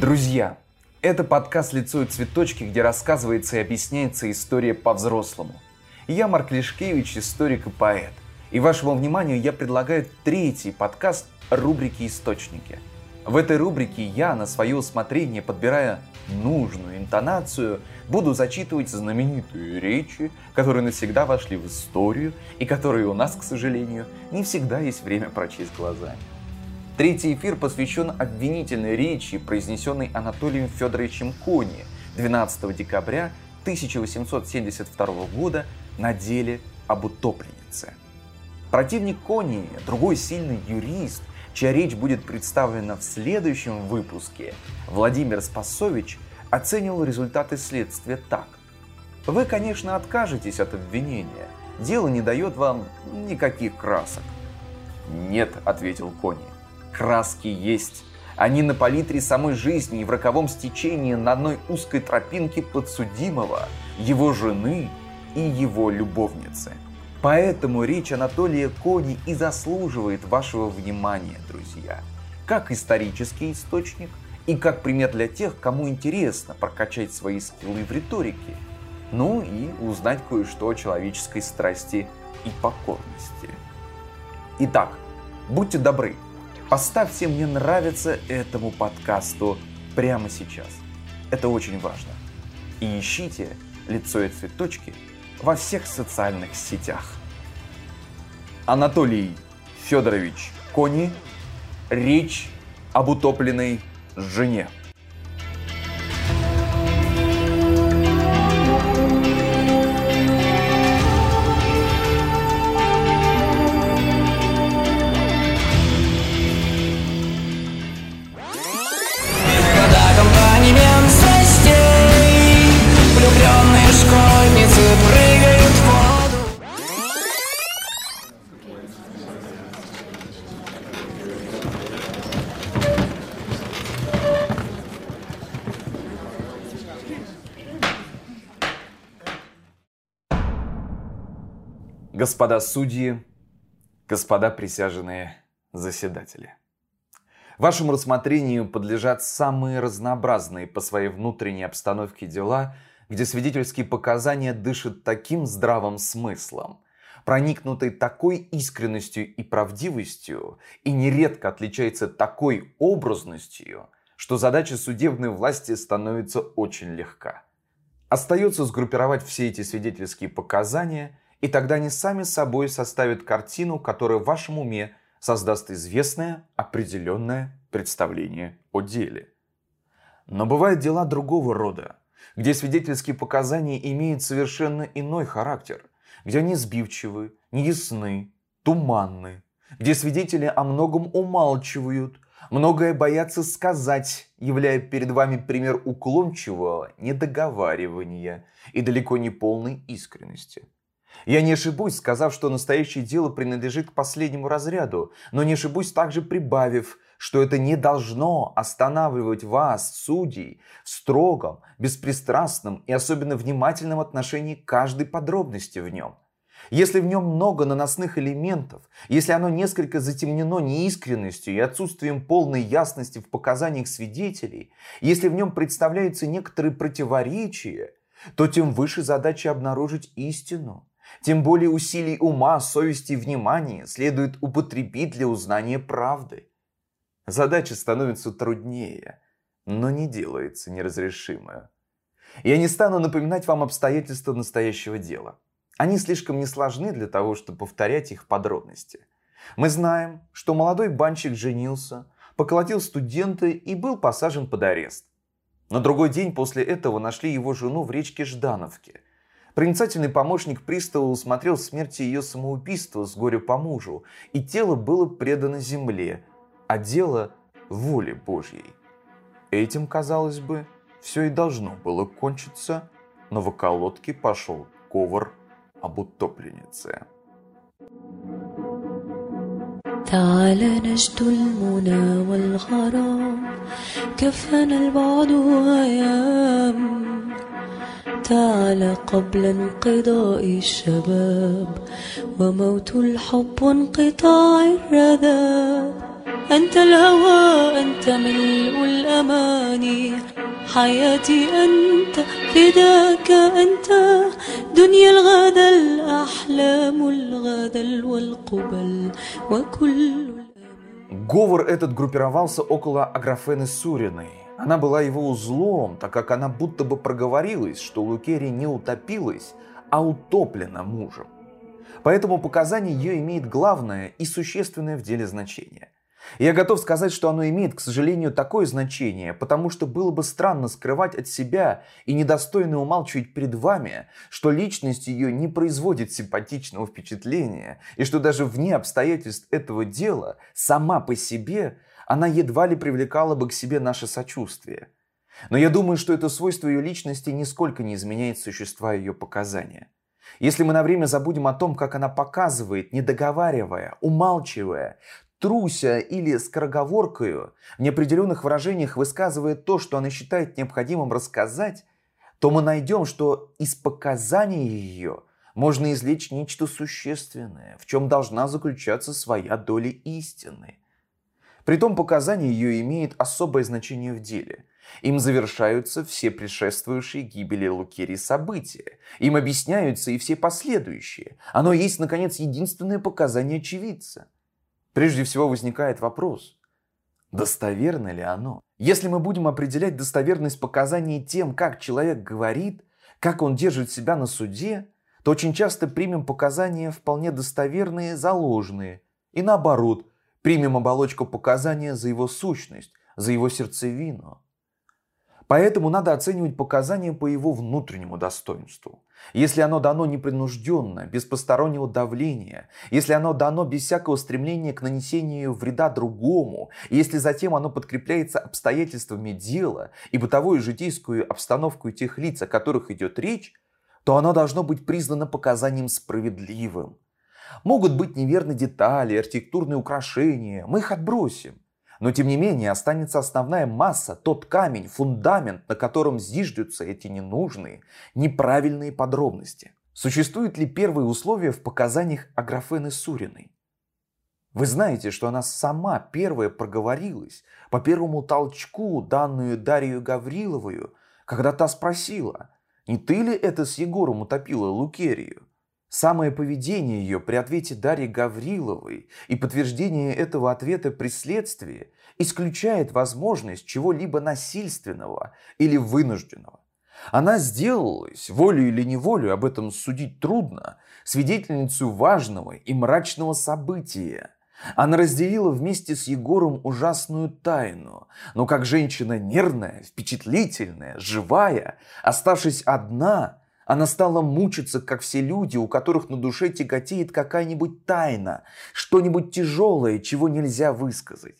Друзья, это подкаст «Лицо и цветочки», где рассказывается и объясняется история по-взрослому. Я Марк Лешкевич, историк и поэт. И вашему вниманию я предлагаю третий подкаст рубрики «Источники». В этой рубрике я на свое усмотрение, подбирая нужную интонацию, буду зачитывать знаменитые речи, которые навсегда вошли в историю и которые у нас, к сожалению, не всегда есть время прочесть глазами. Третий эфир посвящен обвинительной речи, произнесенной Анатолием Федоровичем Кони 12 декабря 1872 года на деле об утопленнице. Противник Кони, другой сильный юрист, чья речь будет представлена в следующем выпуске, Владимир Спасович оценил результаты следствия так. Вы, конечно, откажетесь от обвинения. Дело не дает вам никаких красок. Нет, ответил Кони. Краски есть. Они на палитре самой жизни и в роковом стечении на одной узкой тропинке подсудимого, его жены и его любовницы. Поэтому речь Анатолия Кони и заслуживает вашего внимания, друзья. Как исторический источник и как пример для тех, кому интересно прокачать свои скиллы в риторике. Ну и узнать кое-что о человеческой страсти и покорности. Итак, будьте добры, Поставьте «Мне нравится» этому подкасту прямо сейчас. Это очень важно. И ищите «Лицо и цветочки» во всех социальных сетях. Анатолий Федорович Кони. Речь об утопленной жене. Господа судьи, господа присяжные заседатели. Вашему рассмотрению подлежат самые разнообразные по своей внутренней обстановке дела, где свидетельские показания дышат таким здравым смыслом, проникнутой такой искренностью и правдивостью и нередко отличается такой образностью, что задача судебной власти становится очень легка. Остается сгруппировать все эти свидетельские показания – и тогда они сами собой составят картину, которая в вашем уме создаст известное, определенное представление о деле. Но бывают дела другого рода, где свидетельские показания имеют совершенно иной характер, где они сбивчивы, неясны, туманны, где свидетели о многом умалчивают, многое боятся сказать, являя перед вами пример уклончивого недоговаривания и далеко не полной искренности – я не ошибусь, сказав, что настоящее дело принадлежит к последнему разряду, но не ошибусь также прибавив, что это не должно останавливать вас, судей, в строгом, беспристрастном и особенно внимательном отношении к каждой подробности в нем. Если в нем много наносных элементов, если оно несколько затемнено неискренностью и отсутствием полной ясности в показаниях свидетелей, если в нем представляются некоторые противоречия, то тем выше задача обнаружить истину – тем более усилий ума, совести и внимания следует употребить для узнания правды. Задача становится труднее, но не делается неразрешимой. Я не стану напоминать вам обстоятельства настоящего дела. Они слишком несложны для того, чтобы повторять их подробности. Мы знаем, что молодой банщик женился, поколотил студента и был посажен под арест. На другой день после этого нашли его жену в речке Ждановке – Проницательный помощник пристава усмотрел в смерти ее самоубийство с горя по мужу, и тело было предано земле, а дело – воле Божьей. Этим, казалось бы, все и должно было кончиться, но в околотке пошел ковар об утопленнице. تعال نجد المنى والغرام كفنا البعد أيام تعالى قبل انقضاء الشباب وموت الحب وانقطاع الرذاب أنت الهوى أنت ملء الأماني حياتي أنت فداك أنت دنيا الغدا الأحلام الغدا والقبل وكل Говор этот группировался около Аграфены Суриной. Она была его узлом, так как она будто бы проговорилась, что Лукерия не утопилась, а утоплена мужем. Поэтому показание ее имеет главное и существенное в деле значение. Я готов сказать, что оно имеет, к сожалению, такое значение, потому что было бы странно скрывать от себя и недостойно умалчивать перед вами, что личность ее не производит симпатичного впечатления, и что даже вне обстоятельств этого дела, сама по себе, она едва ли привлекала бы к себе наше сочувствие. Но я думаю, что это свойство ее личности нисколько не изменяет существа ее показания. Если мы на время забудем о том, как она показывает, не договаривая, умалчивая, труся или скороговоркою, в неопределенных выражениях высказывая то, что она считает необходимым рассказать, то мы найдем, что из показаний ее можно извлечь нечто существенное, в чем должна заключаться своя доля истины. Притом показание ее имеет особое значение в деле. Им завершаются все предшествующие гибели Лукерии события. Им объясняются и все последующие. Оно есть, наконец, единственное показание очевидца. Прежде всего возникает вопрос, достоверно ли оно? Если мы будем определять достоверность показаний тем, как человек говорит, как он держит себя на суде, то очень часто примем показания вполне достоверные за ложные. И наоборот, примем оболочку показания за его сущность, за его сердцевину. Поэтому надо оценивать показания по его внутреннему достоинству. Если оно дано непринужденно, без постороннего давления, если оно дано без всякого стремления к нанесению вреда другому, если затем оно подкрепляется обстоятельствами дела и бытовой и житейскую обстановку тех лиц, о которых идет речь, то оно должно быть признано показанием справедливым. Могут быть неверны детали, архитектурные украшения, мы их отбросим. Но тем не менее останется основная масса, тот камень, фундамент, на котором зиждутся эти ненужные, неправильные подробности. Существуют ли первые условия в показаниях Аграфены Суриной? Вы знаете, что она сама первая проговорилась по первому толчку, данную Дарью Гавриловую, когда та спросила, не ты ли это с Егором утопила Лукерию? Самое поведение ее при ответе Дарьи Гавриловой и подтверждение этого ответа при следствии исключает возможность чего-либо насильственного или вынужденного. Она сделалась, волю или неволю, об этом судить трудно, свидетельницу важного и мрачного события. Она разделила вместе с Егором ужасную тайну, но как женщина нервная, впечатлительная, живая, оставшись одна – она стала мучиться, как все люди, у которых на душе тяготеет какая-нибудь тайна, что-нибудь тяжелое, чего нельзя высказать.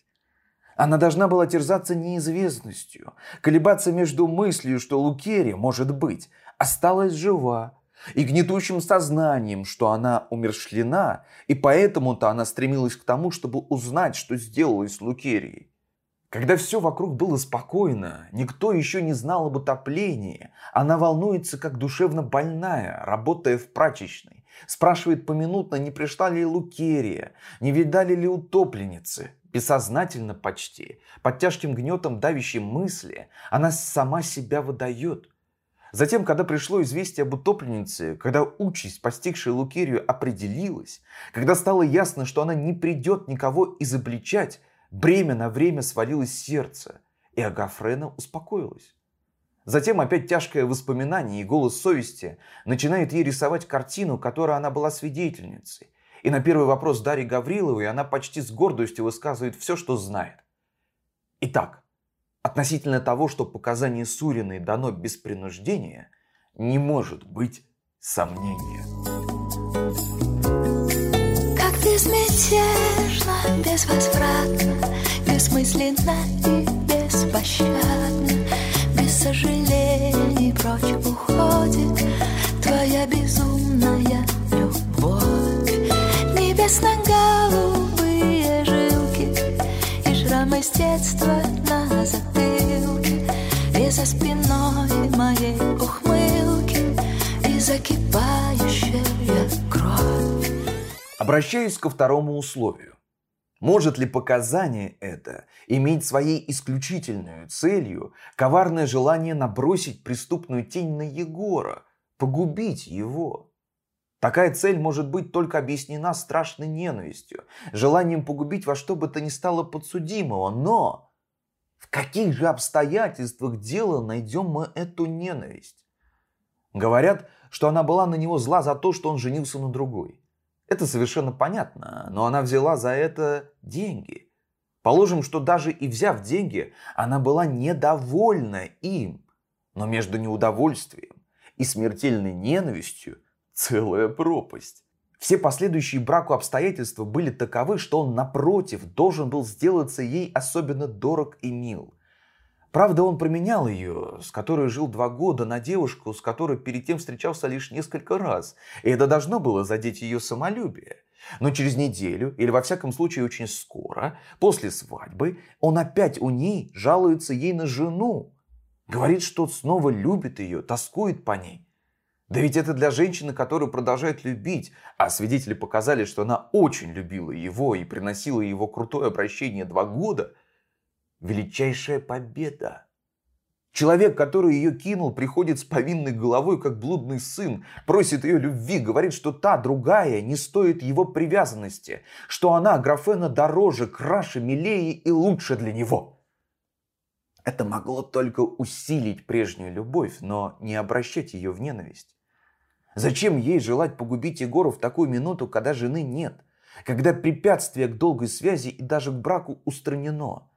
Она должна была терзаться неизвестностью, колебаться между мыслью, что Лукерия, может быть, осталась жива, и гнетущим сознанием, что она умершлена, и поэтому-то она стремилась к тому, чтобы узнать, что сделалось с Лукерией. Когда все вокруг было спокойно, никто еще не знал об утоплении, она волнуется, как душевно больная, работая в прачечной. Спрашивает поминутно, не пришла ли Лукерия, не видали ли утопленницы. Бессознательно почти, под тяжким гнетом давящей мысли, она сама себя выдает. Затем, когда пришло известие об утопленнице, когда участь, постигшая Лукерию, определилась, когда стало ясно, что она не придет никого изобличать, Бремя на время свалилось с сердца, и Агафрена успокоилась. Затем опять тяжкое воспоминание и голос совести начинает ей рисовать картину, которой она была свидетельницей. И на первый вопрос Дарьи Гавриловой она почти с гордостью высказывает все, что знает. Итак, относительно того, что показание Суриной дано без принуждения, не может быть сомнения. Безмятежно, безвозвратно, бессмысленно и беспощадно, без сожалений прочь уходит твоя безумная любовь. Небесно-голубые жилки и шрамы с детства на затылке, и за спиной моей ухмылки, и закипающая. Обращаюсь ко второму условию. Может ли показание это иметь своей исключительной целью коварное желание набросить преступную тень на Егора, погубить его? Такая цель может быть только объяснена страшной ненавистью, желанием погубить во что бы то ни стало подсудимого, но в каких же обстоятельствах дела найдем мы эту ненависть? Говорят, что она была на него зла за то, что он женился на другой. Это совершенно понятно, но она взяла за это деньги. Положим, что даже и взяв деньги, она была недовольна им. Но между неудовольствием и смертельной ненавистью целая пропасть. Все последующие браку обстоятельства были таковы, что он, напротив, должен был сделаться ей особенно дорог и мил. Правда, он променял ее, с которой жил два года, на девушку, с которой перед тем встречался лишь несколько раз. И это должно было задеть ее самолюбие. Но через неделю, или во всяком случае очень скоро, после свадьбы, он опять у ней жалуется ей на жену. Говорит, что снова любит ее, тоскует по ней. Да ведь это для женщины, которую продолжает любить, а свидетели показали, что она очень любила его и приносила его крутое обращение два года – величайшая победа. Человек, который ее кинул, приходит с повинной головой, как блудный сын, просит ее любви, говорит, что та, другая, не стоит его привязанности, что она, Графена, дороже, краше, милее и лучше для него. Это могло только усилить прежнюю любовь, но не обращать ее в ненависть. Зачем ей желать погубить Егора в такую минуту, когда жены нет, когда препятствие к долгой связи и даже к браку устранено?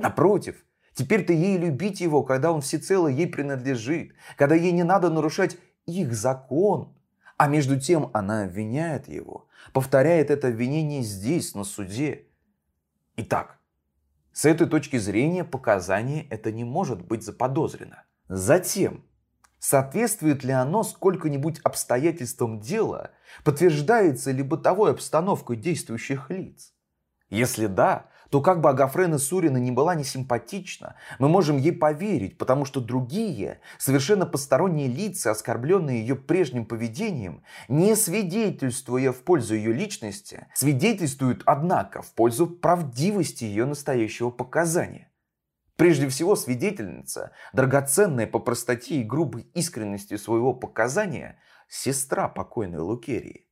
Напротив, теперь-то ей любить его, когда он всецело ей принадлежит, когда ей не надо нарушать их закон. А между тем она обвиняет его, повторяет это обвинение здесь, на суде. Итак, с этой точки зрения показание это не может быть заподозрено. Затем, соответствует ли оно сколько-нибудь обстоятельствам дела, подтверждается ли бытовой обстановкой действующих лиц? Если да, то как бы Агафрена Сурина не была не симпатична, мы можем ей поверить, потому что другие, совершенно посторонние лица, оскорбленные ее прежним поведением, не свидетельствуя в пользу ее личности, свидетельствуют, однако, в пользу правдивости ее настоящего показания. Прежде всего, свидетельница, драгоценная по простоте и грубой искренности своего показания, сестра покойной Лукерии.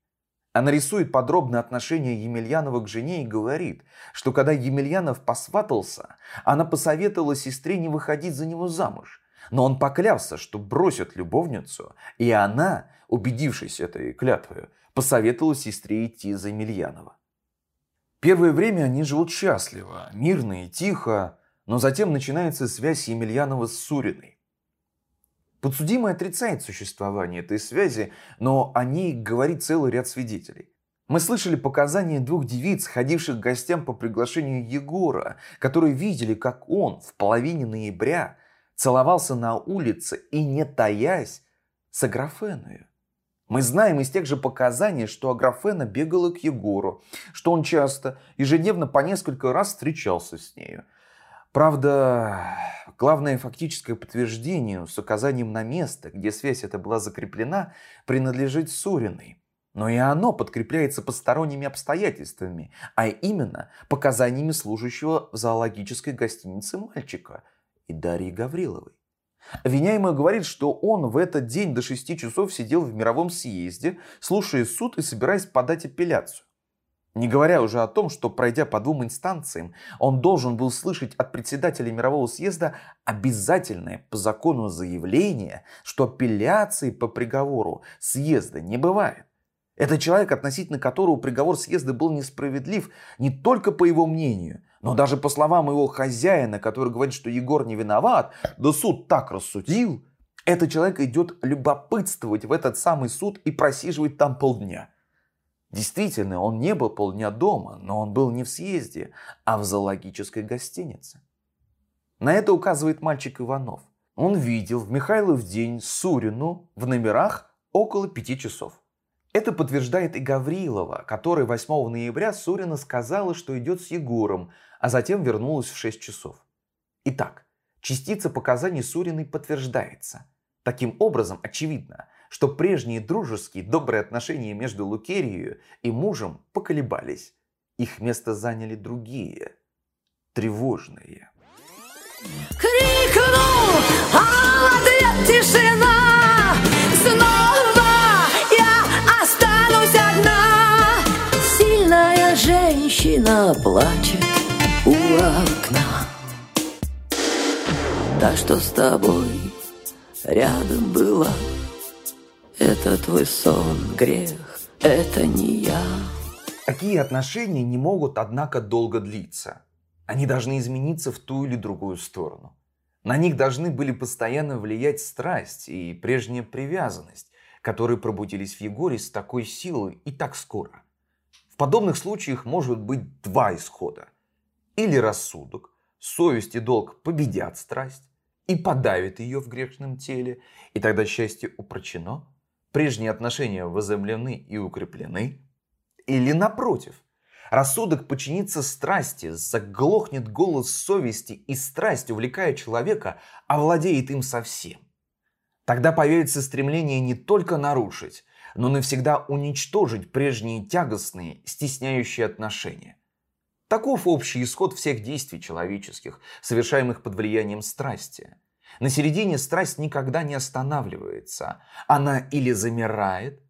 Она рисует подробно отношение Емельянова к жене и говорит, что когда Емельянов посватался, она посоветовала сестре не выходить за него замуж. Но он поклялся, что бросит любовницу, и она, убедившись этой клятвой, посоветовала сестре идти за Емельянова. Первое время они живут счастливо, мирно и тихо, но затем начинается связь Емельянова с Суриной. Подсудимый отрицает существование этой связи, но о ней говорит целый ряд свидетелей. Мы слышали показания двух девиц, ходивших к гостям по приглашению Егора, которые видели, как он в половине ноября целовался на улице и, не таясь, с Аграфеною. Мы знаем из тех же показаний, что Аграфена бегала к Егору, что он часто, ежедневно по несколько раз встречался с нею. Правда, главное фактическое подтверждение с указанием на место, где связь эта была закреплена, принадлежит Суриной. Но и оно подкрепляется посторонними обстоятельствами, а именно показаниями служащего в зоологической гостинице мальчика и Дарьи Гавриловой. Обвиняемый говорит, что он в этот день до 6 часов сидел в мировом съезде, слушая суд и собираясь подать апелляцию. Не говоря уже о том, что пройдя по двум инстанциям, он должен был слышать от председателя мирового съезда обязательное по закону заявление, что апелляции по приговору съезда не бывает. Это человек, относительно которого приговор съезда был несправедлив не только по его мнению, но даже по словам его хозяина, который говорит, что Егор не виноват, да суд так рассудил. Этот человек идет любопытствовать в этот самый суд и просиживать там полдня. Действительно, он не был полдня дома, но он был не в съезде, а в зоологической гостинице. На это указывает мальчик Иванов. Он видел в Михайлов день Сурину в номерах около пяти часов. Это подтверждает и Гаврилова, которая 8 ноября Сурина сказала, что идет с Егором, а затем вернулась в 6 часов. Итак, частица показаний Суриной подтверждается. Таким образом, очевидно, что прежние дружеские добрые отношения между Лукерией и мужем поколебались. их место заняли другие, тревожные. Крикну, а ответ тишина Снова я останусь одна Сильная женщина плачет у окна Та, что с тобой рядом была Это твой сон, грех, это не я Такие отношения не могут, однако, долго длиться. Они должны измениться в ту или другую сторону. На них должны были постоянно влиять страсть и прежняя привязанность, которые пробудились в Егоре с такой силой и так скоро. В подобных случаях может быть два исхода. Или рассудок, совесть и долг победят страсть и подавят ее в грешном теле, и тогда счастье упрочено, прежние отношения возобновлены и укреплены, или напротив, рассудок подчинится страсти, заглохнет голос совести, и страсть, увлекая человека, овладеет им совсем. Тогда появится стремление не только нарушить, но навсегда уничтожить прежние тягостные, стесняющие отношения. Таков общий исход всех действий человеческих, совершаемых под влиянием страсти. На середине страсть никогда не останавливается. Она или замирает,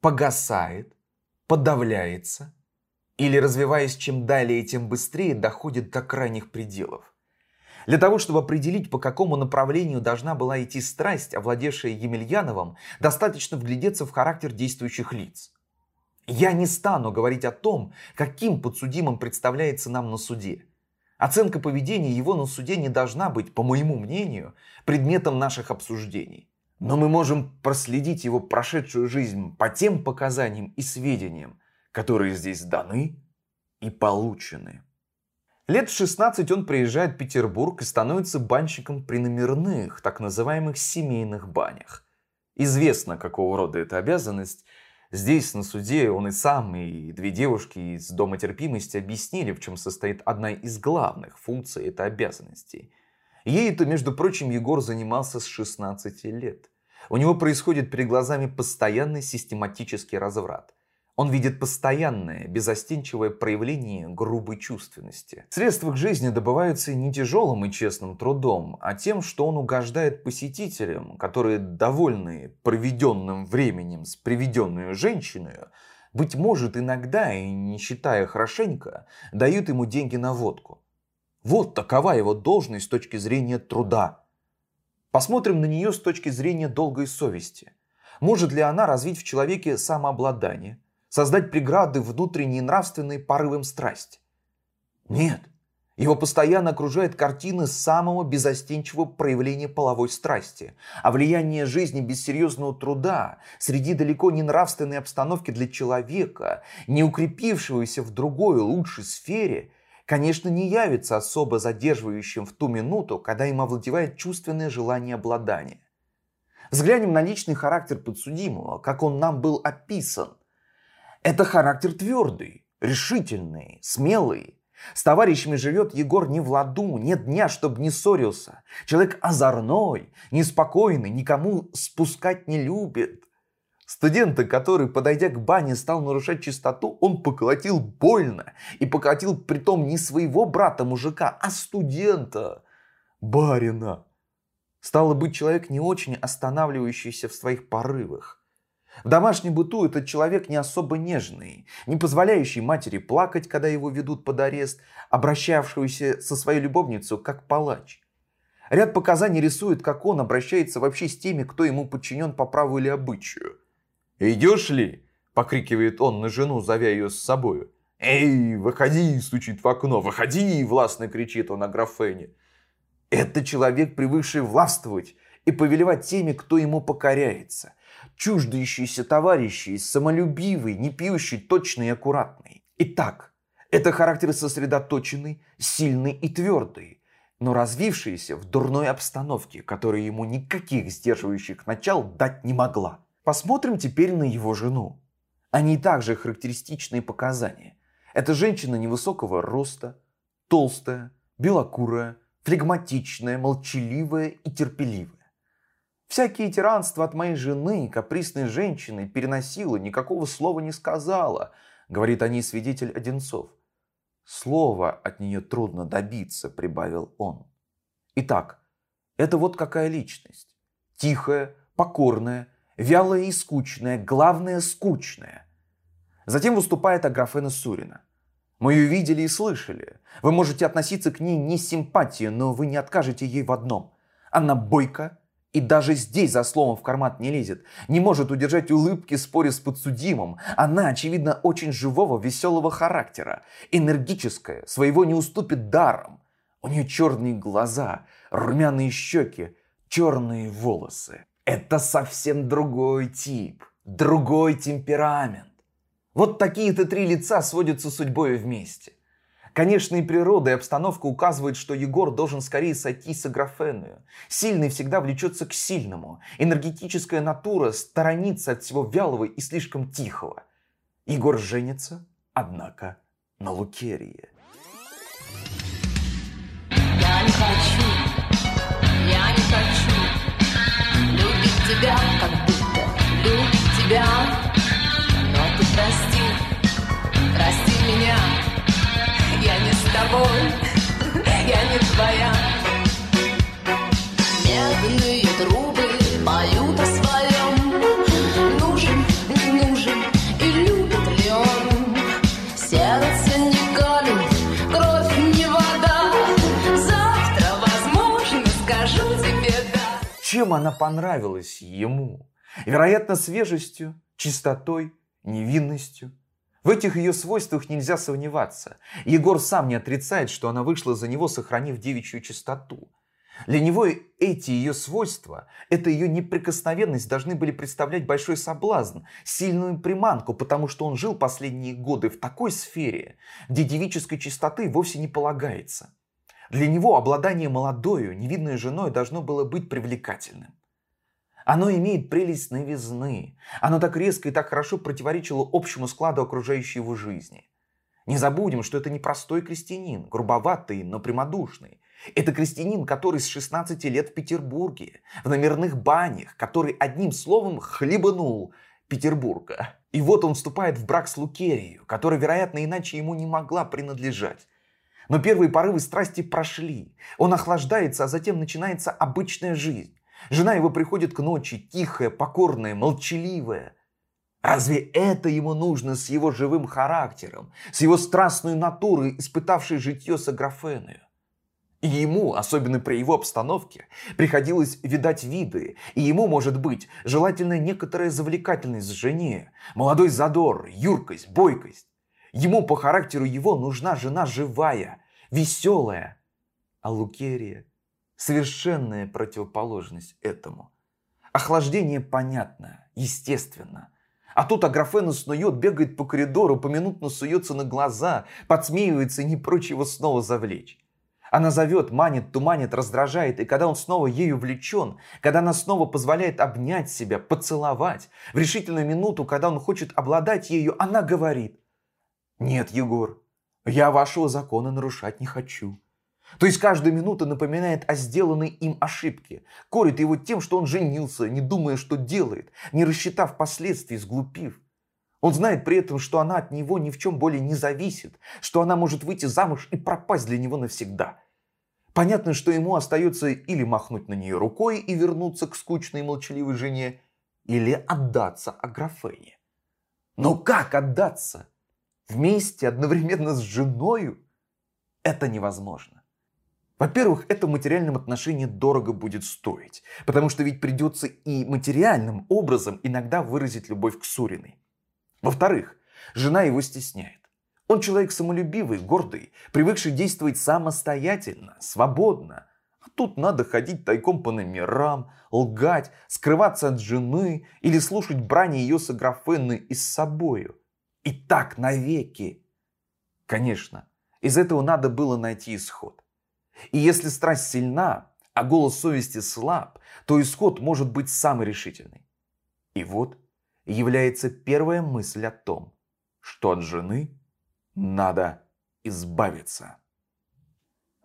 погасает, подавляется или, развиваясь чем далее, тем быстрее, доходит до крайних пределов. Для того, чтобы определить, по какому направлению должна была идти страсть, овладевшая Емельяновым, достаточно вглядеться в характер действующих лиц. Я не стану говорить о том, каким подсудимым представляется нам на суде. Оценка поведения его на суде не должна быть, по моему мнению, предметом наших обсуждений. Но мы можем проследить его прошедшую жизнь по тем показаниям и сведениям, которые здесь даны и получены. Лет в 16 он приезжает в Петербург и становится банщиком при номерных, так называемых семейных банях. Известно, какого рода эта обязанность. Здесь, на суде, он и сам, и две девушки из Дома терпимости объяснили, в чем состоит одна из главных функций этой обязанности. Ей-то, между прочим, Егор занимался с 16 лет. У него происходит перед глазами постоянный систематический разврат. Он видит постоянное, безостенчивое проявление грубой чувственности. Средства к жизни добываются не тяжелым и честным трудом, а тем, что он угождает посетителям, которые, довольны проведенным временем с приведенной женщиной, быть может, иногда, и не считая хорошенько, дают ему деньги на водку. Вот такова его должность с точки зрения труда. Посмотрим на нее с точки зрения долгой совести. Может ли она развить в человеке самообладание, создать преграды внутренней нравственной порывам страсти? Нет. Его постоянно окружает картины самого безостенчивого проявления половой страсти, а влияние жизни без серьезного труда среди далеко не нравственной обстановки для человека, не укрепившегося в другой лучшей сфере, конечно, не явится особо задерживающим в ту минуту, когда им овладевает чувственное желание обладания. Взглянем на личный характер подсудимого, как он нам был описан. Это характер твердый, решительный, смелый. С товарищами живет Егор не в ладу, нет дня, чтобы не ссорился. Человек озорной, неспокойный, никому спускать не любит. Студента, который, подойдя к бане, стал нарушать чистоту, он поколотил больно. И поколотил притом не своего брата-мужика, а студента, барина. Стало быть, человек не очень останавливающийся в своих порывах. В домашнем быту этот человек не особо нежный, не позволяющий матери плакать, когда его ведут под арест, обращавшийся со своей любовницей как палач. Ряд показаний рисует, как он обращается вообще с теми, кто ему подчинен по праву или обычаю. «Идешь ли?» – покрикивает он на жену, зовя ее с собою. «Эй, выходи!» – стучит в окно. «Выходи!» – властно кричит он о графене. Это человек, привыкший властвовать и повелевать теми, кто ему покоряется. Чуждающийся товарищи, самолюбивый, не пьющий, точный и аккуратный. Итак, это характер сосредоточенный, сильный и твердый, но развившийся в дурной обстановке, которая ему никаких сдерживающих начал дать не могла. Посмотрим теперь на его жену. Они также характеристичные показания. Это женщина невысокого роста, толстая, белокурая, флегматичная, молчаливая и терпеливая. Всякие тиранства от моей жены, капризной женщины, переносила, никакого слова не сказала, говорит о ней свидетель Одинцов. Слова от нее трудно добиться, прибавил он. Итак, это вот какая личность. Тихая, покорная, вялая и скучная, главное скучная. Затем выступает Аграфена Сурина. Мы ее видели и слышали. Вы можете относиться к ней не с симпатией, но вы не откажете ей в одном. Она бойка, и даже здесь за словом в карман не лезет. Не может удержать улыбки, споря с подсудимым. Она, очевидно, очень живого, веселого характера. Энергическая, своего не уступит даром. У нее черные глаза, румяные щеки, черные волосы. Это совсем другой тип, другой темперамент. Вот такие-то три лица сводятся судьбой вместе. Конечно, и природа, и обстановка указывают, что Егор должен скорее сойти с Аграфеную. Сильный всегда влечется к сильному. Энергетическая натура сторонится от всего вялого и слишком тихого. Егор женится, однако, на Лукерии. Я не хочу, я не хочу любить тебя, как будто любить тебя. Но ты прости, прости меня тобой, я не твоя. Медные трубы поют о своем, нужен, не нужен, и любит ли он. Сердце не колет, кровь не вода, завтра, возможно, скажу тебе да. Чем она понравилась ему? Вероятно, свежестью, чистотой, невинностью. В этих ее свойствах нельзя сомневаться. Егор сам не отрицает, что она вышла за него, сохранив девичью чистоту. Для него эти ее свойства, эта ее неприкосновенность должны были представлять большой соблазн, сильную приманку, потому что он жил последние годы в такой сфере, где девической чистоты вовсе не полагается. Для него обладание молодою, невидной женой должно было быть привлекательным. Оно имеет прелесть новизны. Оно так резко и так хорошо противоречило общему складу окружающей его жизни. Не забудем, что это не простой крестьянин, грубоватый, но прямодушный. Это крестьянин, который с 16 лет в Петербурге, в номерных банях, который одним словом хлебанул Петербурга. И вот он вступает в брак с Лукерией, которая, вероятно, иначе ему не могла принадлежать. Но первые порывы страсти прошли. Он охлаждается, а затем начинается обычная жизнь. Жена его приходит к ночи, тихая, покорная, молчаливая. Разве это ему нужно с его живым характером, с его страстной натурой, испытавшей житье с Аграфеною? И ему, особенно при его обстановке, приходилось видать виды, и ему, может быть, желательно некоторая завлекательность жене, молодой задор, юркость, бойкость. Ему по характеру его нужна жена живая, веселая. А Лукерия совершенная противоположность этому. Охлаждение понятно, естественно. А тут Аграфена снует, бегает по коридору, поминутно суется на глаза, подсмеивается и не прочь его снова завлечь. Она зовет, манит, туманит, раздражает, и когда он снова ею влечен, когда она снова позволяет обнять себя, поцеловать, в решительную минуту, когда он хочет обладать ею, она говорит, «Нет, Егор, я вашего закона нарушать не хочу. То есть каждая минута напоминает о сделанной им ошибке, корит его тем, что он женился, не думая, что делает, не рассчитав последствий, сглупив. Он знает при этом, что она от него ни в чем более не зависит, что она может выйти замуж и пропасть для него навсегда. Понятно, что ему остается или махнуть на нее рукой и вернуться к скучной и молчаливой жене, или отдаться Аграфене. Но как отдаться? Вместе, одновременно с женою? Это невозможно. Во-первых, это в материальном отношении дорого будет стоить, потому что ведь придется и материальным образом иногда выразить любовь к Суриной. Во-вторых, жена его стесняет. Он человек самолюбивый, гордый, привыкший действовать самостоятельно, свободно. А тут надо ходить тайком по номерам, лгать, скрываться от жены или слушать брани ее с Аграфены и с собою. И так навеки. Конечно, из этого надо было найти исход. И если страсть сильна, а голос совести слаб, то исход может быть самый решительный. И вот является первая мысль о том, что от жены надо избавиться.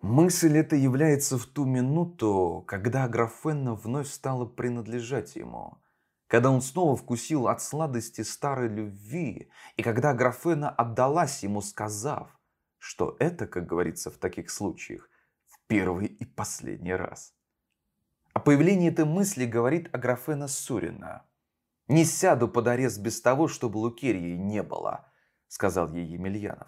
Мысль эта является в ту минуту, когда Аграфена вновь стала принадлежать ему, когда он снова вкусил от сладости старой любви, и когда Аграфена отдалась ему, сказав, что это, как говорится в таких случаях, первый и последний раз. О появлении этой мысли говорит Аграфена Сурина. «Не сяду под арест без того, чтобы Лукерии не было», — сказал ей Емельянов.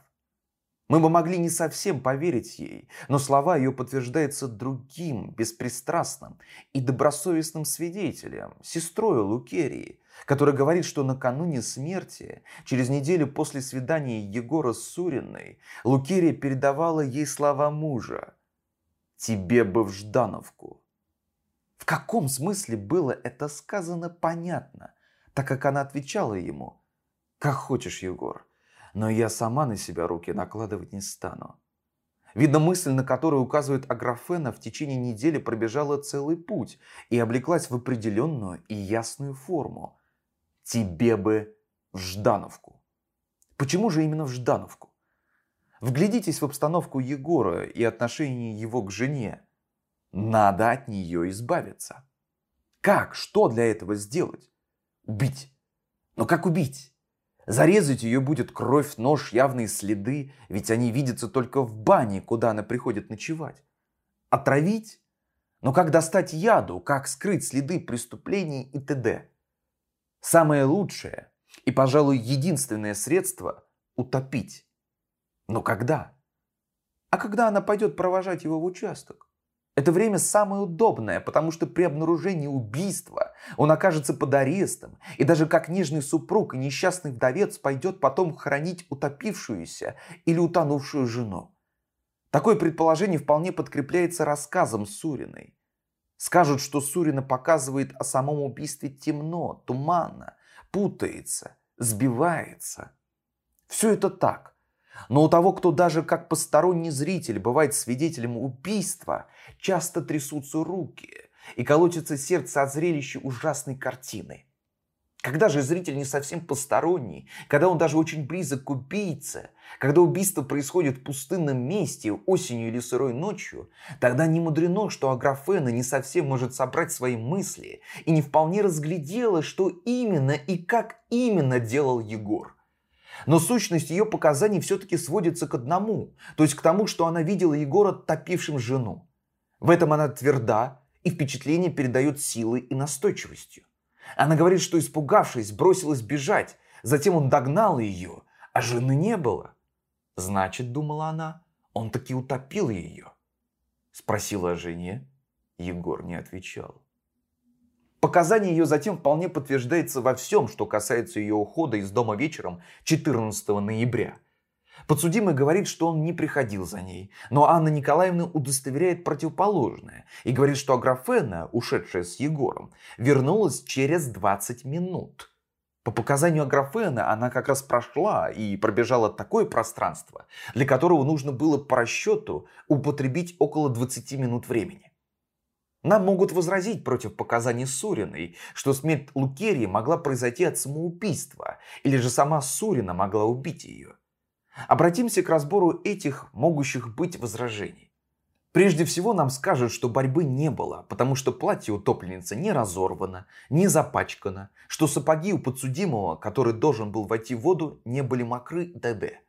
Мы бы могли не совсем поверить ей, но слова ее подтверждаются другим, беспристрастным и добросовестным свидетелем, сестрой Лукерии, которая говорит, что накануне смерти, через неделю после свидания Егора с Суриной, Лукерия передавала ей слова мужа «Тебе бы в Ждановку». В каком смысле было это сказано, понятно, так как она отвечала ему «Как хочешь, Егор, но я сама на себя руки накладывать не стану. Видно, мысль, на которую указывает Аграфена, в течение недели пробежала целый путь и облеклась в определенную и ясную форму. Тебе бы в Ждановку. Почему же именно в Ждановку? Вглядитесь в обстановку Егора и отношение его к жене. Надо от нее избавиться. Как? Что для этого сделать? Убить. Но как убить? Зарезать ее будет кровь, нож, явные следы, ведь они видятся только в бане, куда она приходит ночевать. Отравить? Но как достать яду, как скрыть следы преступлений и т.д. Самое лучшее и, пожалуй, единственное средство – утопить. Но когда? А когда она пойдет провожать его в участок? Это время самое удобное, потому что при обнаружении убийства он окажется под арестом, и даже как нежный супруг и несчастный вдовец пойдет потом хоронить утопившуюся или утонувшую жену. Такое предположение вполне подкрепляется рассказом Суриной. Скажут, что Сурина показывает о самом убийстве темно, туманно, путается, сбивается. Все это так. Но у того, кто даже как посторонний зритель бывает свидетелем убийства, часто трясутся руки и колотится сердце от зрелища ужасной картины. Когда же зритель не совсем посторонний, когда он даже очень близок к убийце, когда убийство происходит в пустынном месте осенью или сырой ночью, тогда не мудрено, что Аграфена не совсем может собрать свои мысли и не вполне разглядела, что именно и как именно делал Егор. Но сущность ее показаний все-таки сводится к одному, то есть к тому, что она видела Егора топившим жену. В этом она тверда, и впечатление передает силой и настойчивостью. Она говорит, что испугавшись, бросилась бежать, затем он догнал ее, а жены не было. Значит, думала она, он таки утопил ее. Спросила о жене, Егор не отвечал. Показания ее затем вполне подтверждается во всем, что касается ее ухода из дома вечером 14 ноября. Подсудимый говорит, что он не приходил за ней, но Анна Николаевна удостоверяет противоположное и говорит, что Аграфена, ушедшая с Егором, вернулась через 20 минут. По показанию Аграфена она как раз прошла и пробежала такое пространство, для которого нужно было по расчету употребить около 20 минут времени. Нам могут возразить против показаний Суриной, что смерть Лукерии могла произойти от самоубийства, или же сама Сурина могла убить ее. Обратимся к разбору этих могущих быть возражений. Прежде всего нам скажут, что борьбы не было, потому что платье утопленницы не разорвано, не запачкано, что сапоги у подсудимого, который должен был войти в воду, не были мокры д.д.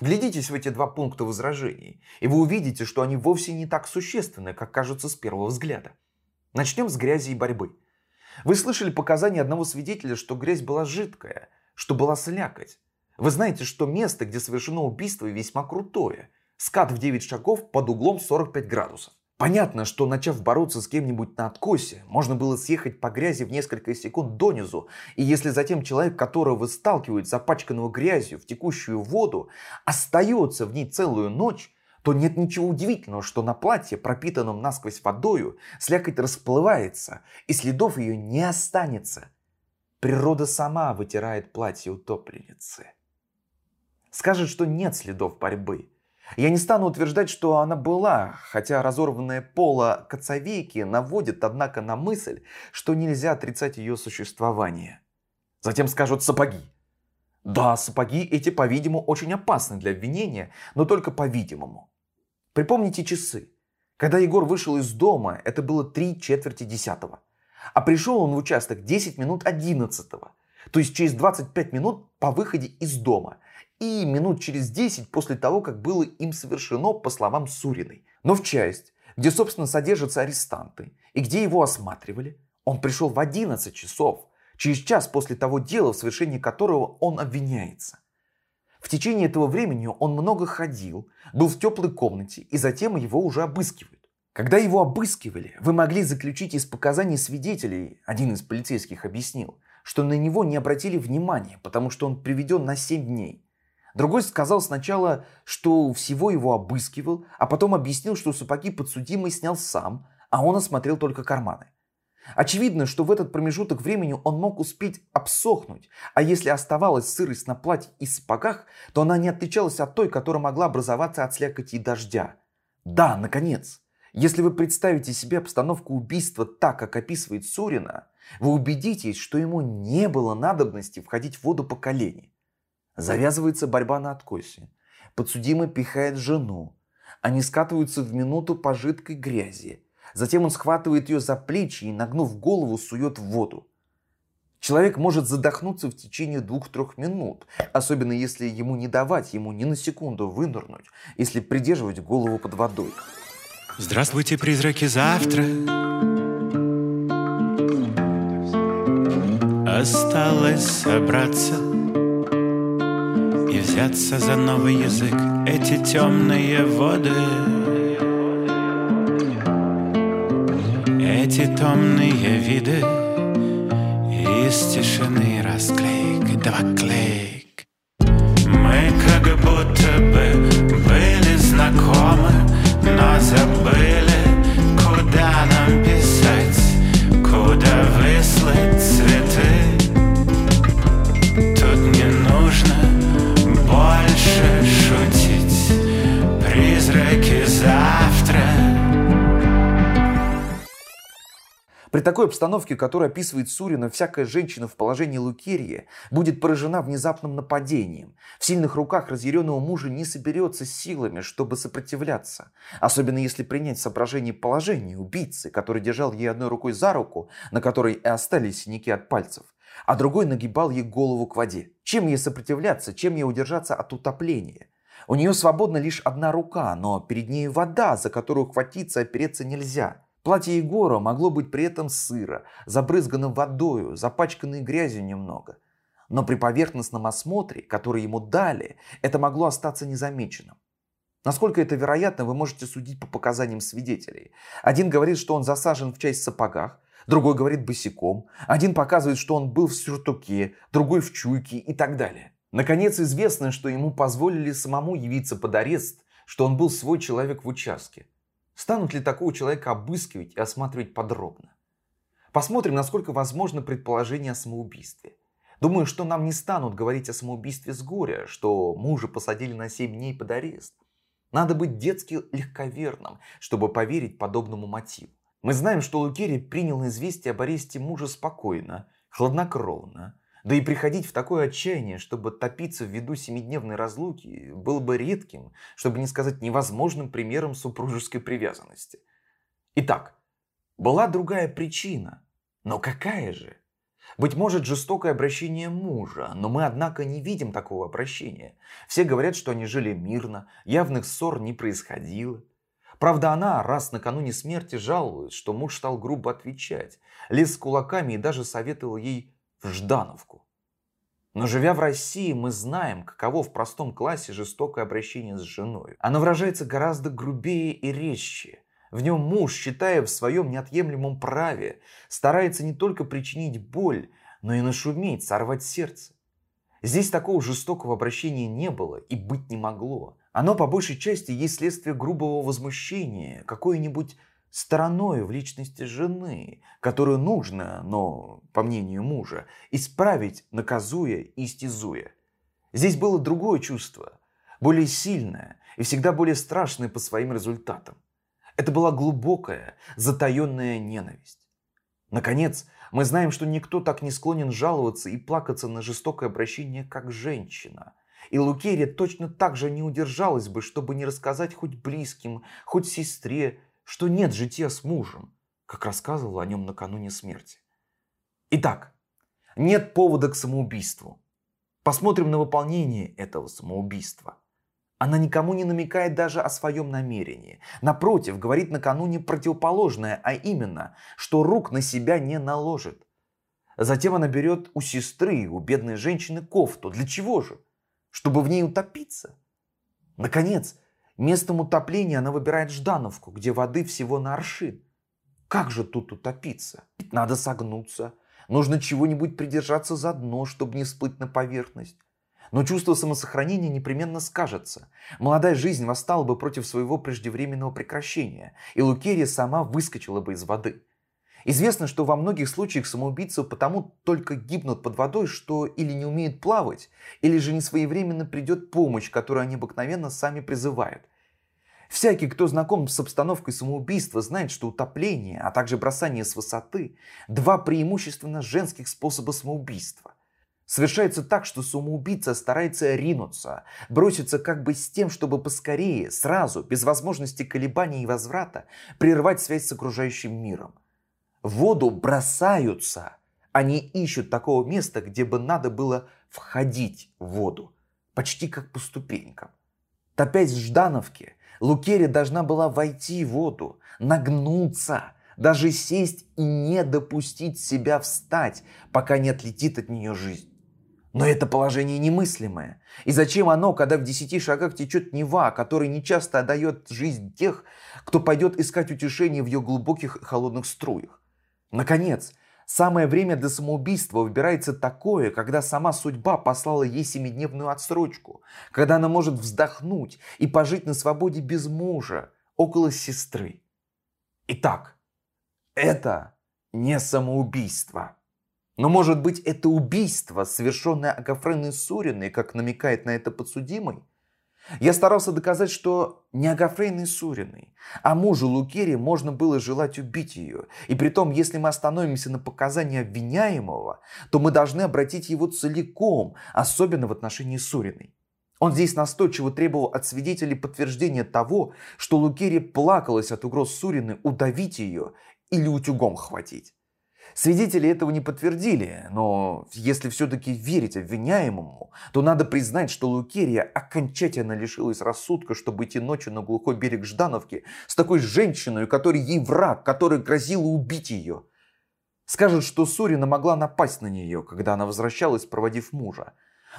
Вглядитесь в эти два пункта возражений, и вы увидите, что они вовсе не так существенны, как кажутся с первого взгляда. Начнем с грязи и борьбы. Вы слышали показания одного свидетеля, что грязь была жидкая, что была слякоть. Вы знаете, что место, где совершено убийство, весьма крутое. Скат в 9 шагов под углом 45 градусов. Понятно, что начав бороться с кем-нибудь на откосе, можно было съехать по грязи в несколько секунд донизу, и если затем человек, которого вы сталкиваете, запачканного грязью в текущую воду, остается в ней целую ночь, то нет ничего удивительного, что на платье, пропитанном насквозь водою, слякоть расплывается, и следов ее не останется. Природа сама вытирает платье утопленницы. Скажет, что нет следов борьбы – я не стану утверждать, что она была, хотя разорванное поло коцовейки наводит, однако, на мысль, что нельзя отрицать ее существование. Затем скажут сапоги. Да, сапоги эти, по-видимому, очень опасны для обвинения, но только по-видимому. Припомните часы. Когда Егор вышел из дома, это было три четверти десятого. А пришел он в участок 10 минут одиннадцатого. То есть через 25 минут по выходе из дома. И минут через 10 после того, как было им совершено, по словам Суриной. Но в часть, где, собственно, содержатся арестанты, и где его осматривали, он пришел в 11 часов, через час после того дела, в совершении которого он обвиняется. В течение этого времени он много ходил, был в теплой комнате, и затем его уже обыскивают. Когда его обыскивали, вы могли заключить из показаний свидетелей, один из полицейских объяснил, что на него не обратили внимания, потому что он приведен на 7 дней. Другой сказал сначала, что всего его обыскивал, а потом объяснил, что сапоги подсудимый снял сам, а он осмотрел только карманы. Очевидно, что в этот промежуток времени он мог успеть обсохнуть, а если оставалась сырость на платье и сапогах, то она не отличалась от той, которая могла образоваться от слякоти и дождя. Да, наконец, если вы представите себе обстановку убийства так, как описывает Сурина, вы убедитесь, что ему не было надобности входить в воду по колени. Завязывается борьба на откосе. Подсудимый пихает жену. Они скатываются в минуту по жидкой грязи. Затем он схватывает ее за плечи и, нагнув голову, сует в воду. Человек может задохнуться в течение двух-трех минут, особенно если ему не давать ему ни на секунду вынырнуть, если придерживать голову под водой. Здравствуйте, призраки, завтра Осталось собраться Взяться за новый язык Эти темные воды. Эти томные виды Из тишины расклейк Два клейк Мы как будто бы были знакомы Но забыли, такой обстановке, которую описывает Сурина, всякая женщина в положении Лукерья будет поражена внезапным нападением. В сильных руках разъяренного мужа не соберется силами, чтобы сопротивляться. Особенно если принять соображение положение убийцы, который держал ей одной рукой за руку, на которой и остались синяки от пальцев, а другой нагибал ей голову к воде. Чем ей сопротивляться, чем ей удержаться от утопления? У нее свободна лишь одна рука, но перед ней вода, за которую хватиться опереться нельзя. Платье Егора могло быть при этом сыро, забрызганным водою, запачканной грязью немного. Но при поверхностном осмотре, который ему дали, это могло остаться незамеченным. Насколько это вероятно, вы можете судить по показаниям свидетелей. Один говорит, что он засажен в часть в сапогах, другой говорит босиком, один показывает, что он был в сюртуке, другой в чуйке и так далее. Наконец, известно, что ему позволили самому явиться под арест, что он был свой человек в участке. Станут ли такого человека обыскивать и осматривать подробно? Посмотрим, насколько возможно предположение о самоубийстве. Думаю, что нам не станут говорить о самоубийстве с горя, что мужа посадили на 7 дней под арест. Надо быть детски легковерным, чтобы поверить подобному мотиву. Мы знаем, что Лукерий принял известие об аресте мужа спокойно, хладнокровно. Да и приходить в такое отчаяние, чтобы топиться в виду семидневной разлуки, было бы редким, чтобы не сказать невозможным примером супружеской привязанности. Итак, была другая причина. Но какая же? Быть может, жестокое обращение мужа, но мы, однако, не видим такого обращения. Все говорят, что они жили мирно, явных ссор не происходило. Правда, она раз накануне смерти жалует, что муж стал грубо отвечать, лез с кулаками и даже советовал ей Ждановку. Но живя в России, мы знаем, каково в простом классе жестокое обращение с женой. Оно выражается гораздо грубее и резче. В нем муж, считая в своем неотъемлемом праве, старается не только причинить боль, но и нашуметь, сорвать сердце. Здесь такого жестокого обращения не было и быть не могло. Оно по большей части есть следствие грубого возмущения, какой-нибудь стороной в личности жены, которую нужно, но, по мнению мужа, исправить, наказуя и истязуя. Здесь было другое чувство, более сильное и всегда более страшное по своим результатам. Это была глубокая, затаенная ненависть. Наконец, мы знаем, что никто так не склонен жаловаться и плакаться на жестокое обращение, как женщина. И Лукерия точно так же не удержалась бы, чтобы не рассказать хоть близким, хоть сестре, что нет жития с мужем, как рассказывала о нем накануне смерти. Итак, нет повода к самоубийству. Посмотрим на выполнение этого самоубийства. Она никому не намекает даже о своем намерении. Напротив, говорит накануне противоположное, а именно, что рук на себя не наложит. Затем она берет у сестры, у бедной женщины кофту. Для чего же? Чтобы в ней утопиться. Наконец, местом утопления она выбирает Ждановку, где воды всего на аршин. Как же тут утопиться? Ведь надо согнуться. Нужно чего-нибудь придержаться за дно, чтобы не всплыть на поверхность. Но чувство самосохранения непременно скажется. Молодая жизнь восстала бы против своего преждевременного прекращения, и Лукерия сама выскочила бы из воды. Известно, что во многих случаях самоубийцы потому только гибнут под водой, что или не умеют плавать, или же не своевременно придет помощь, которую они обыкновенно сами призывают. Всякий, кто знаком с обстановкой самоубийства, знает, что утопление, а также бросание с высоты – два преимущественно женских способа самоубийства. Совершается так, что самоубийца старается ринуться, броситься как бы с тем, чтобы поскорее, сразу, без возможности колебаний и возврата, прервать связь с окружающим миром. В воду бросаются, они ищут такого места, где бы надо было входить в воду, почти как по ступенькам. Топясь в Ждановке, Лукерия должна была войти в воду, нагнуться, даже сесть и не допустить себя встать, пока не отлетит от нее жизнь. Но это положение немыслимое. И зачем оно, когда в десяти шагах течет Нева, который нечасто отдает жизнь тех, кто пойдет искать утешение в ее глубоких холодных струях? Наконец, самое время для самоубийства выбирается такое, когда сама судьба послала ей семидневную отсрочку, когда она может вздохнуть и пожить на свободе без мужа, около сестры. Итак, это не самоубийство. Но может быть это убийство, совершенное Агафреной Суриной, как намекает на это подсудимый? Я старался доказать, что не Агафрейной Суриной, а мужу Лукере можно было желать убить ее. И при том, если мы остановимся на показании обвиняемого, то мы должны обратить его целиком, особенно в отношении Суриной. Он здесь настойчиво требовал от свидетелей подтверждения того, что Лукерия плакалась от угроз Сурины удавить ее или утюгом хватить. Свидетели этого не подтвердили, но если все-таки верить обвиняемому, то надо признать, что Лукерия окончательно лишилась рассудка, чтобы идти ночью на глухой берег Ждановки с такой женщиной, которой ей враг, который грозил убить ее. Скажут, что Сурина могла напасть на нее, когда она возвращалась, проводив мужа.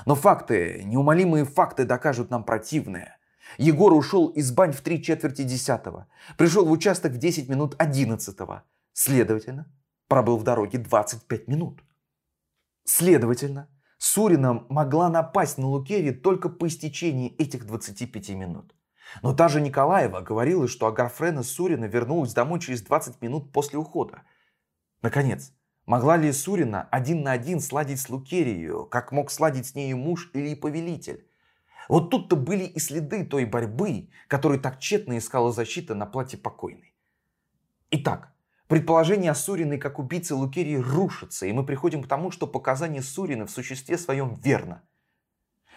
Но факты, неумолимые факты докажут нам противное. Егор ушел из бань в три четверти десятого, пришел в участок в 10 минут одиннадцатого. Следовательно, пробыл в дороге 25 минут. Следовательно, Сурина могла напасть на Лукерии только по истечении этих 25 минут. Но та же Николаева говорила, что Агарфрена Сурина вернулась домой через 20 минут после ухода. Наконец, могла ли Сурина один на один сладить с Лукерией, как мог сладить с нею муж или повелитель? Вот тут-то были и следы той борьбы, которую так тщетно искала защита на платье покойной. Итак, Предположение о Суриной как убийце Лукерии рушится, и мы приходим к тому, что показания Сурины в существе своем верно.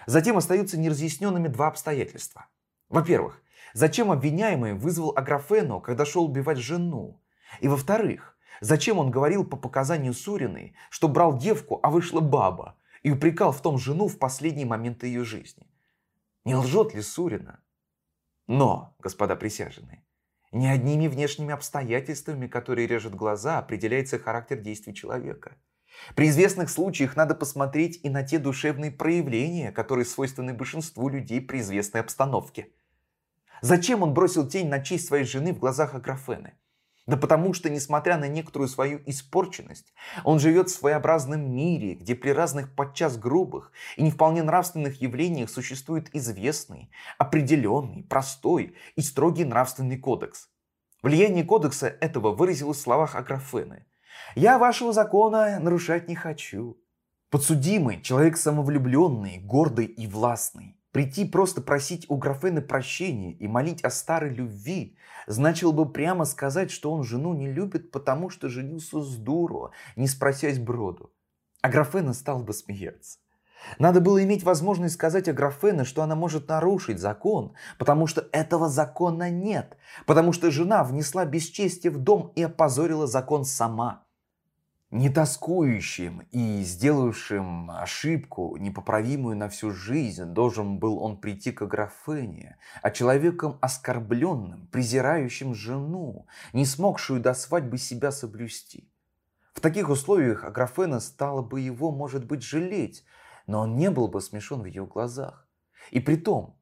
Затем остаются неразъясненными два обстоятельства. Во-первых, зачем обвиняемый вызвал Аграфену, когда шел убивать жену? И во-вторых, зачем он говорил по показанию Суриной, что брал девку, а вышла баба, и упрекал в том жену в последние моменты ее жизни? Не лжет ли Сурина? Но, господа присяжные, не одними внешними обстоятельствами, которые режут глаза, определяется характер действий человека. При известных случаях надо посмотреть и на те душевные проявления, которые свойственны большинству людей при известной обстановке. Зачем он бросил тень на честь своей жены в глазах Аграфены? Да потому что, несмотря на некоторую свою испорченность, он живет в своеобразном мире, где при разных подчас грубых и не вполне нравственных явлениях существует известный, определенный, простой и строгий нравственный кодекс. Влияние кодекса этого выразилось в словах Аграфены. «Я вашего закона нарушать не хочу». Подсудимый, человек самовлюбленный, гордый и властный. Прийти просто просить у Графены прощения и молить о старой любви значило бы прямо сказать, что он жену не любит, потому что женился с дуру, не спросясь броду. А Графена стал бы смеяться. Надо было иметь возможность сказать о Графене, что она может нарушить закон, потому что этого закона нет, потому что жена внесла бесчестие в дом и опозорила закон сама. Не тоскующим и сделавшим ошибку, непоправимую на всю жизнь, должен был он прийти к Аграфене, а человеком оскорбленным, презирающим жену, не смогшую до свадьбы себя соблюсти. В таких условиях Аграфена стала бы его, может быть, жалеть, но он не был бы смешон в ее глазах. И при том,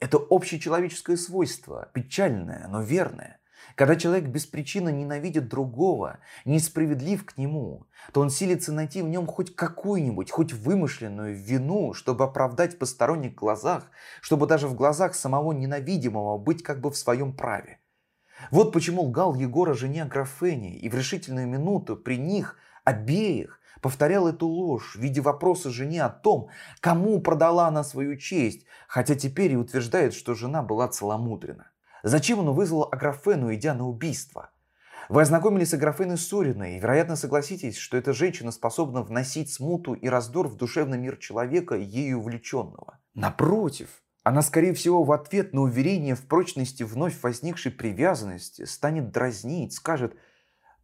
это общечеловеческое свойство, печальное, но верное – когда человек без причины ненавидит другого, несправедлив к нему, то он силится найти в нем хоть какую-нибудь, хоть вымышленную вину, чтобы оправдать посторонних глазах, чтобы даже в глазах самого ненавидимого быть как бы в своем праве. Вот почему лгал Егора жене Аграфене и в решительную минуту при них обеих повторял эту ложь в виде вопроса жене о том, кому продала она свою честь, хотя теперь и утверждает, что жена была целомудрена. Зачем он вызвал Аграфену, идя на убийство? Вы ознакомились с Аграфеной Сориной и, вероятно, согласитесь, что эта женщина способна вносить смуту и раздор в душевный мир человека, ею увлеченного. Напротив, она, скорее всего, в ответ на уверение в прочности вновь возникшей привязанности станет дразнить, скажет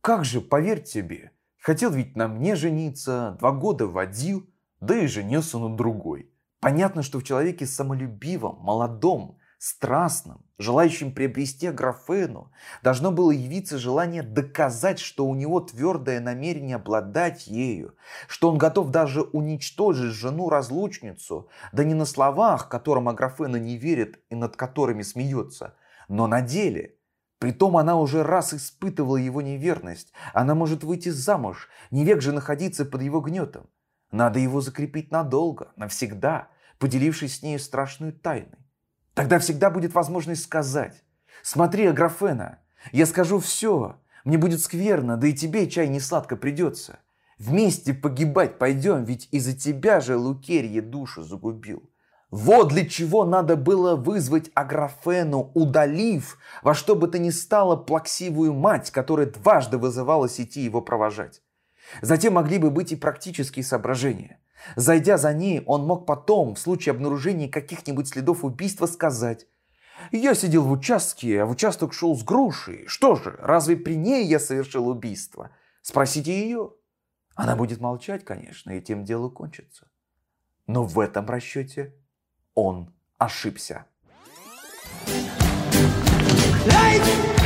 «Как же, поверь тебе, хотел ведь на мне жениться, два года водил, да и женился на другой». Понятно, что в человеке самолюбивом, молодом, страстным, желающим приобрести графену, должно было явиться желание доказать, что у него твердое намерение обладать ею, что он готов даже уничтожить жену-разлучницу, да не на словах, которым Аграфена не верит и над которыми смеется, но на деле. Притом она уже раз испытывала его неверность, она может выйти замуж, не век же находиться под его гнетом. Надо его закрепить надолго, навсегда, поделившись с ней страшной тайной. Тогда всегда будет возможность сказать. Смотри, Аграфена, я скажу все. Мне будет скверно, да и тебе чай не сладко придется. Вместе погибать пойдем, ведь из-за тебя же Лукерье душу загубил. Вот для чего надо было вызвать Аграфену, удалив во что бы то ни стало плаксивую мать, которая дважды вызывалась идти его провожать. Затем могли бы быть и практические соображения. Зайдя за ней, он мог потом, в случае обнаружения каких-нибудь следов убийства, сказать «Я сидел в участке, а в участок шел с грушей. Что же, разве при ней я совершил убийство? Спросите ее». Она будет молчать, конечно, и тем дело кончится. Но в этом расчете он ошибся. Light!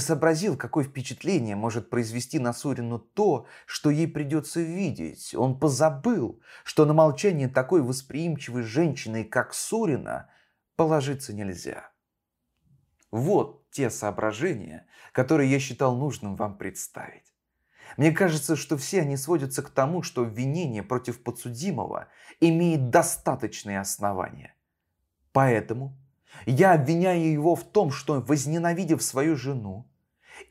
Сообразил, какое впечатление может произвести на Сурину то, что ей придется видеть. Он позабыл, что на молчание такой восприимчивой женщины, как Сурина, положиться нельзя. Вот те соображения, которые я считал нужным вам представить. Мне кажется, что все они сводятся к тому, что обвинение против подсудимого имеет достаточные основания. Поэтому я обвиняю его в том, что, возненавидев свою жену,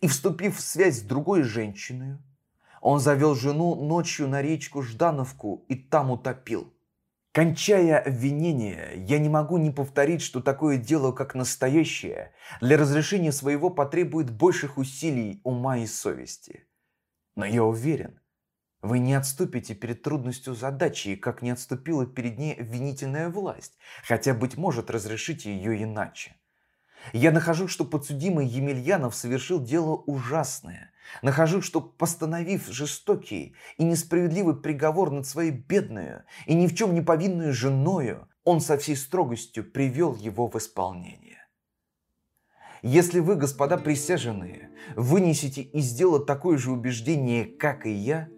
и, вступив в связь с другой женщиной, он завел жену ночью на речку Ждановку и там утопил. Кончая обвинение, я не могу не повторить, что такое дело, как настоящее, для разрешения своего потребует больших усилий ума и совести. Но я уверен, вы не отступите перед трудностью задачи, как не отступила перед ней обвинительная власть, хотя, быть может, разрешите ее иначе. Я нахожу, что подсудимый Емельянов совершил дело ужасное. Нахожу, что, постановив жестокий и несправедливый приговор над своей бедную и ни в чем не повинную женою, он со всей строгостью привел его в исполнение. Если вы, господа присяженные, вынесете из дела такое же убеждение, как и я,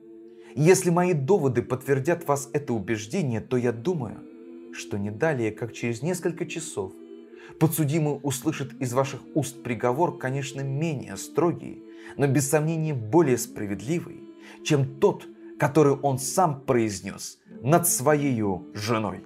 если мои доводы подтвердят вас это убеждение, то я думаю, что не далее, как через несколько часов, Подсудимый услышит из ваших уст приговор, конечно, менее строгий, но без сомнения более справедливый, чем тот, который он сам произнес над своей женой.